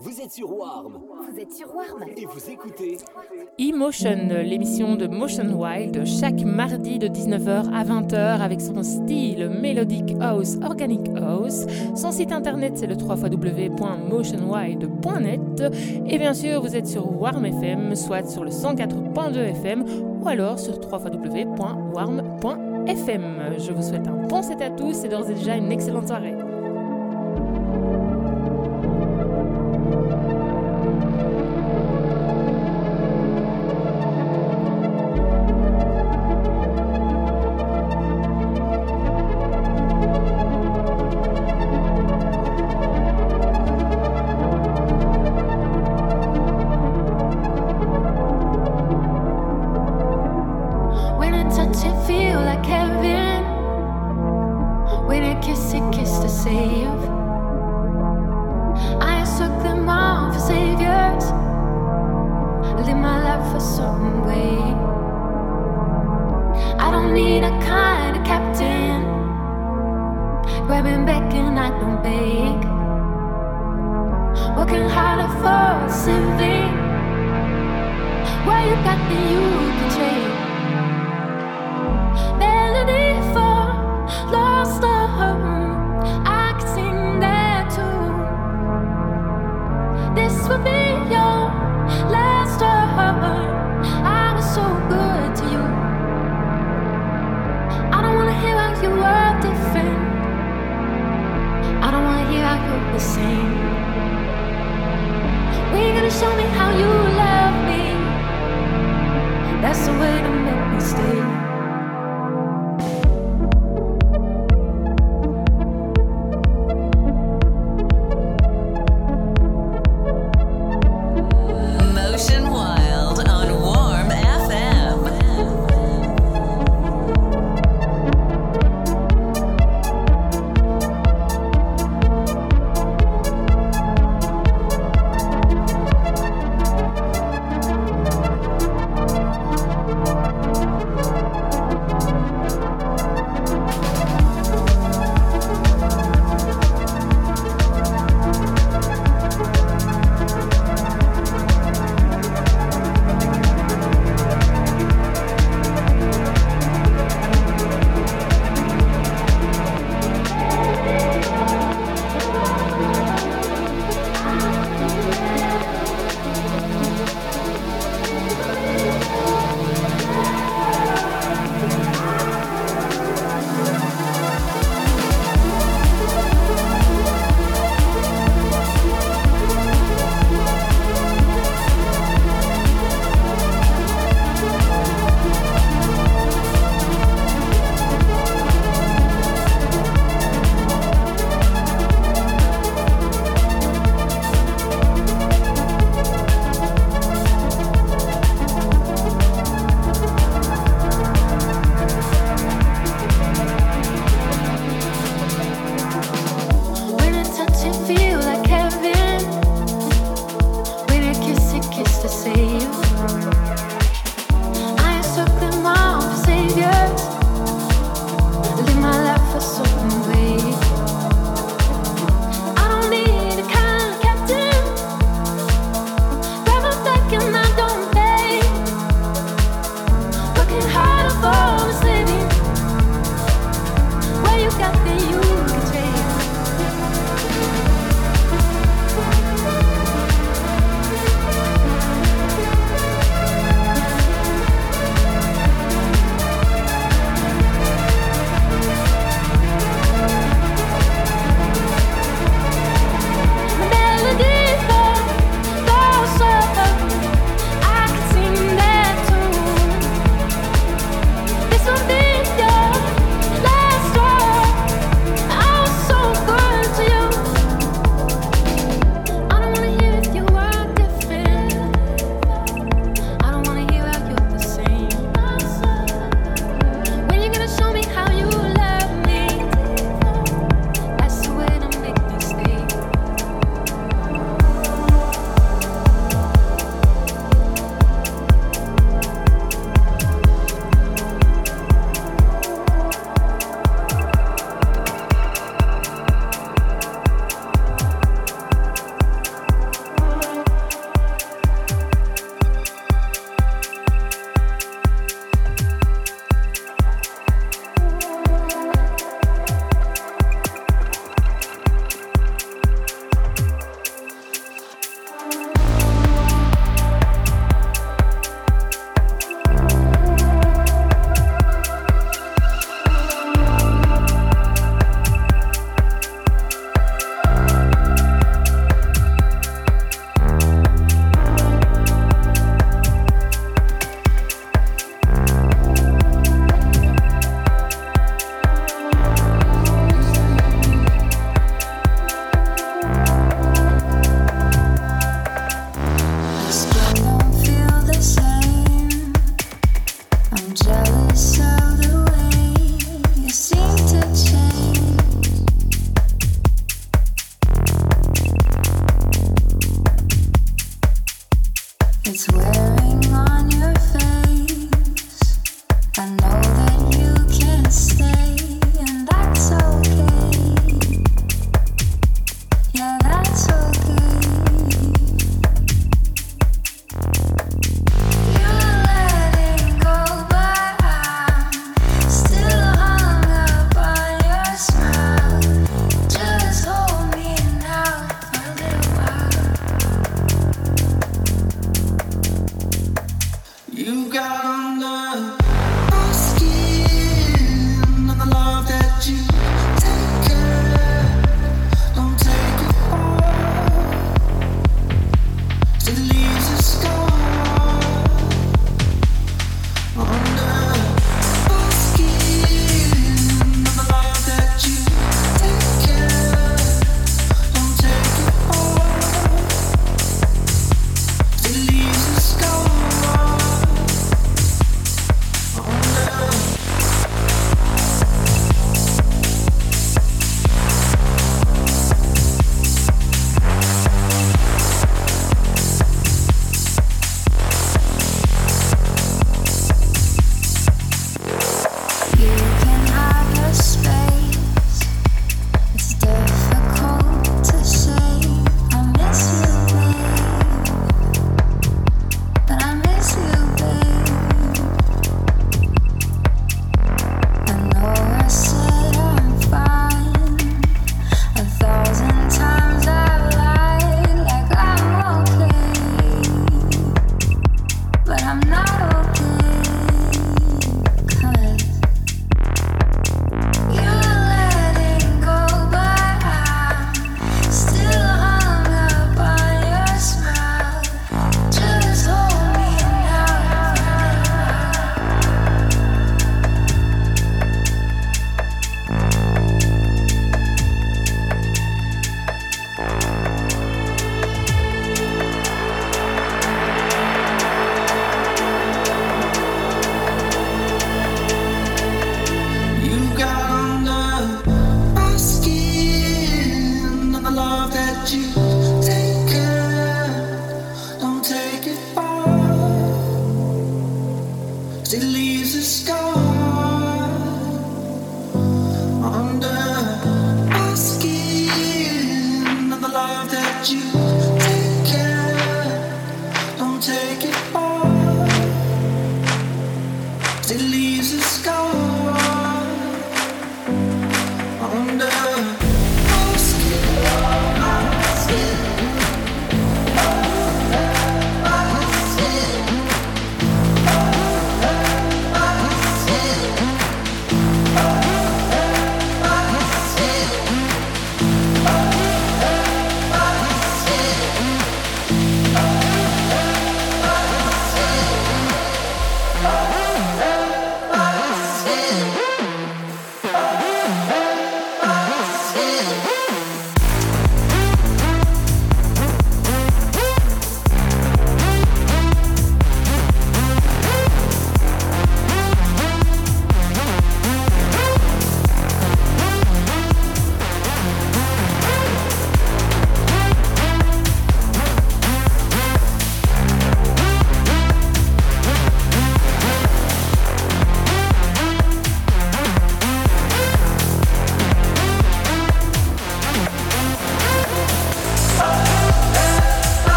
Vous êtes sur Warm. Vous êtes sur Warm. Et vous écoutez Emotion, l'émission de Motion Wild, chaque mardi de 19h à 20h avec son style Melodic House, Organic House. Son site internet c'est le www.motionwild.net. Et bien sûr, vous êtes sur Warm FM, soit sur le 104.2 FM ou alors sur www.warm.fm. Je vous souhaite un bon set à tous et d'ores et déjà une excellente soirée.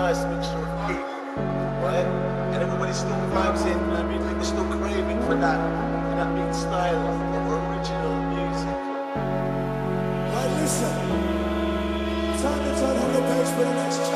nice mixture of people, right? And everybody still vibes in, I mean, they're still craving for that, for that style of original music. Right, listen. Time to turn on the page for the next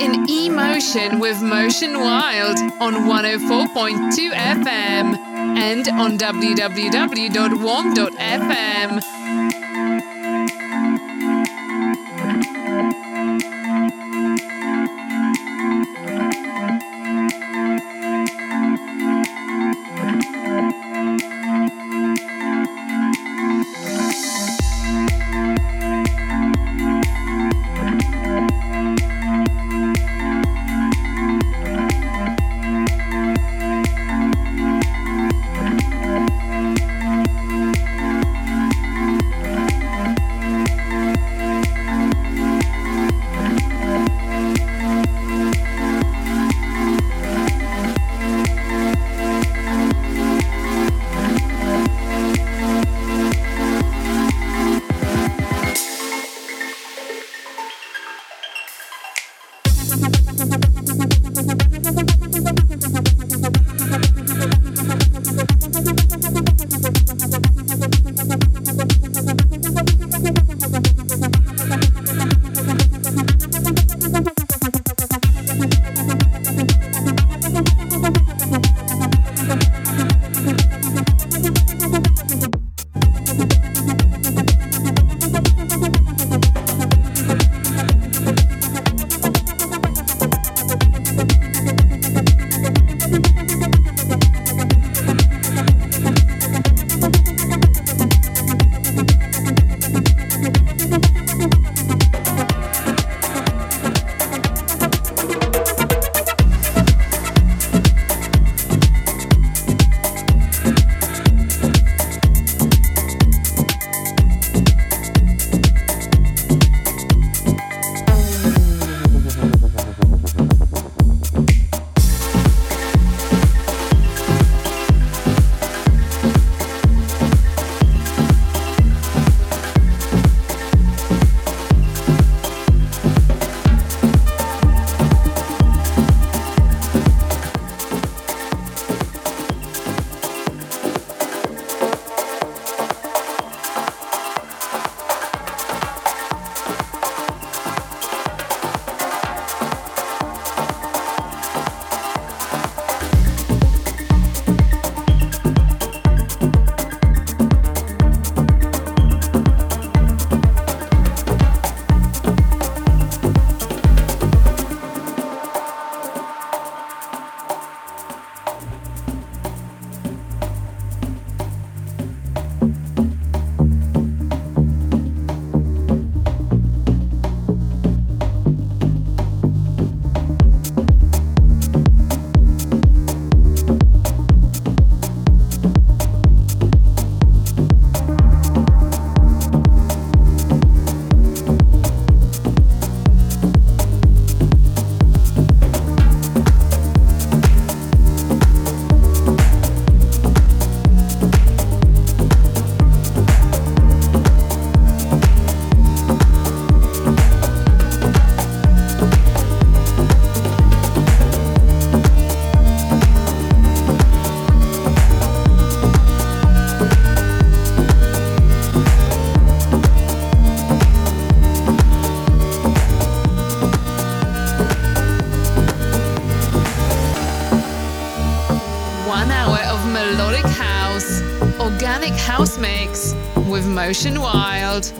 in Emotion with Motion Wild on 104.2 FM and on www.warm.fm. Motion Wild.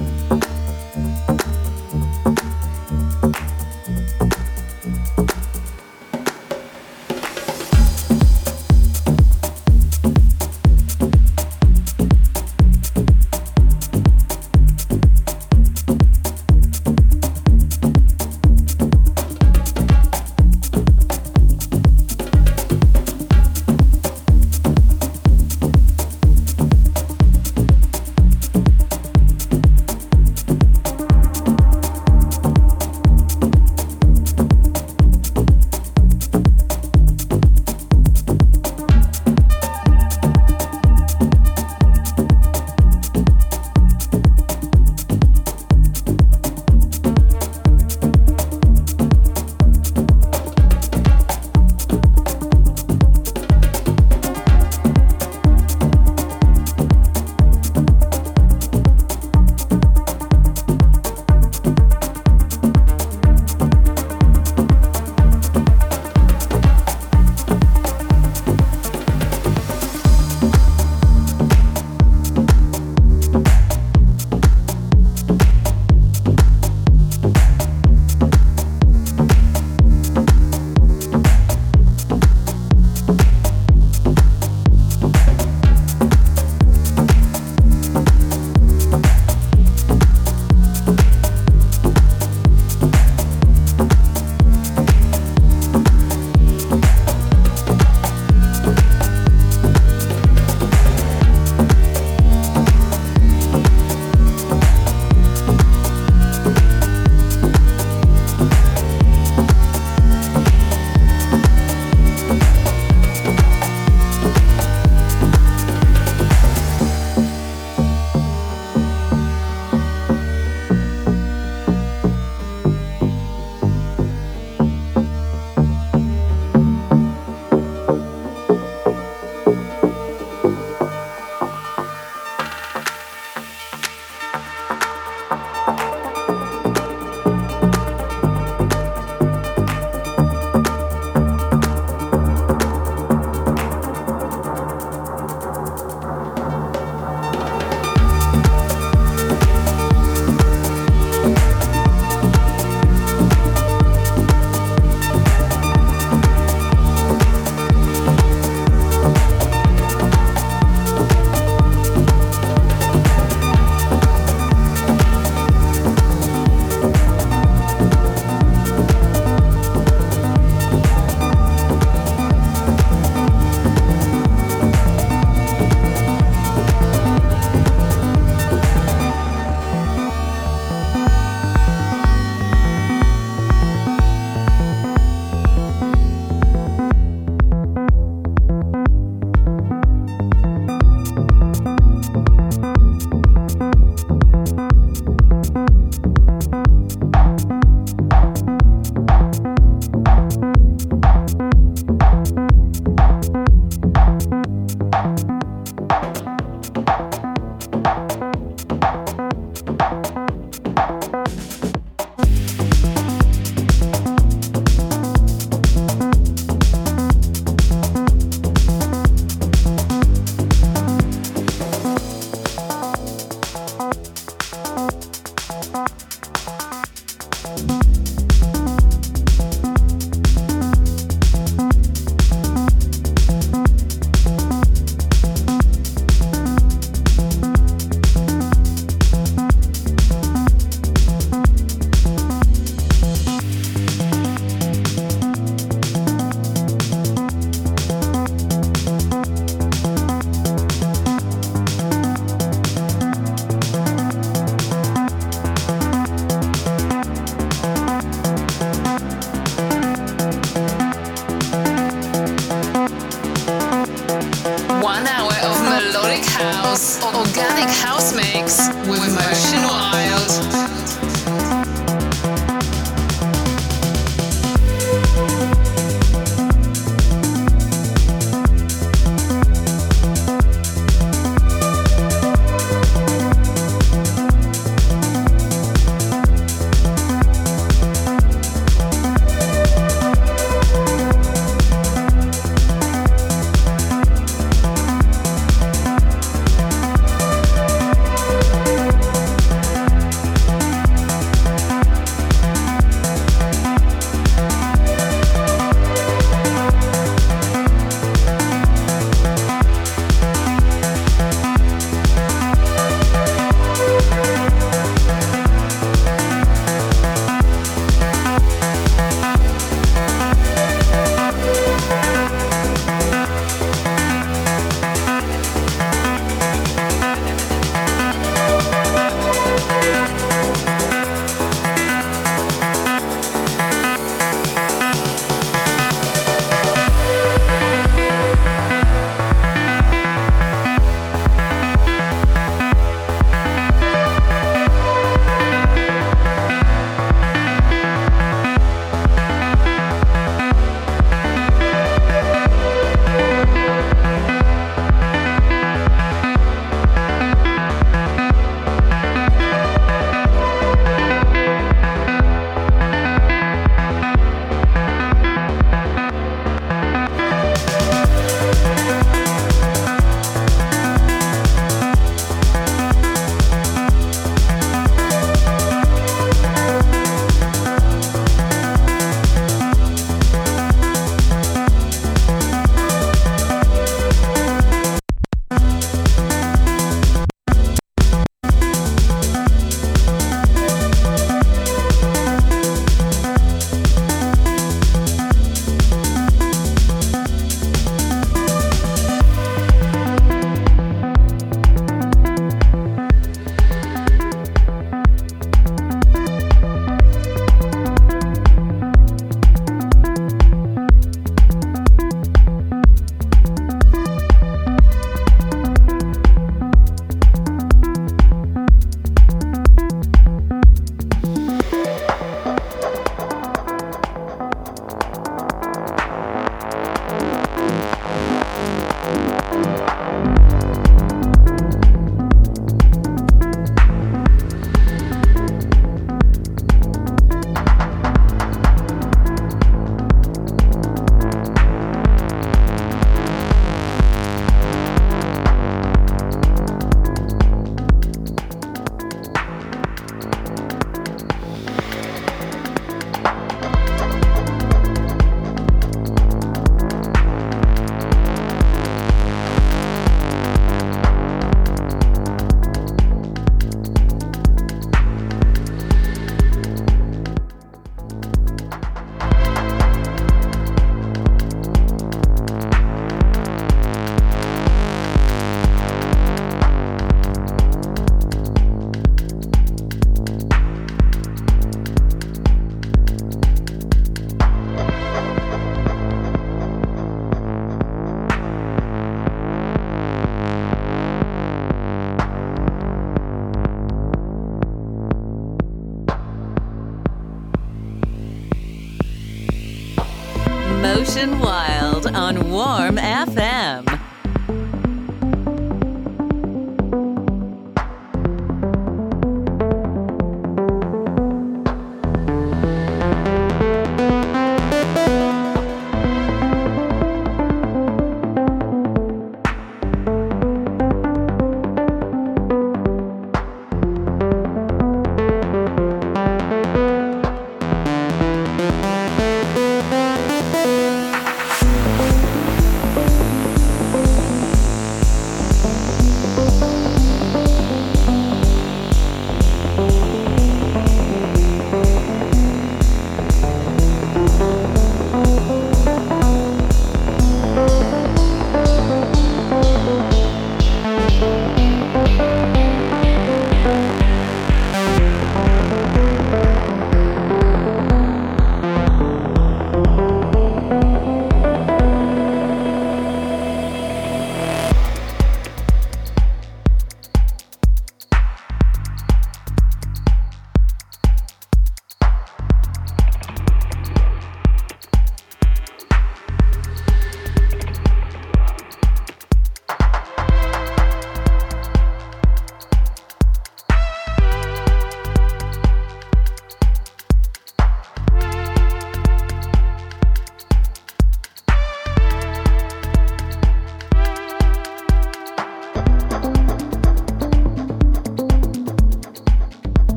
On Warm FM.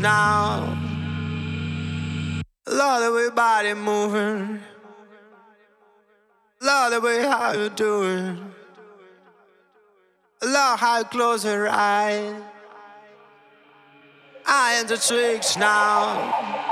now. Lord, body moving. Lord, way how you doing? Lord, how you close your eyes. I am the tricks now.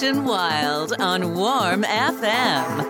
Motion Wild on Warm FM. Motion Wild on Warm FM.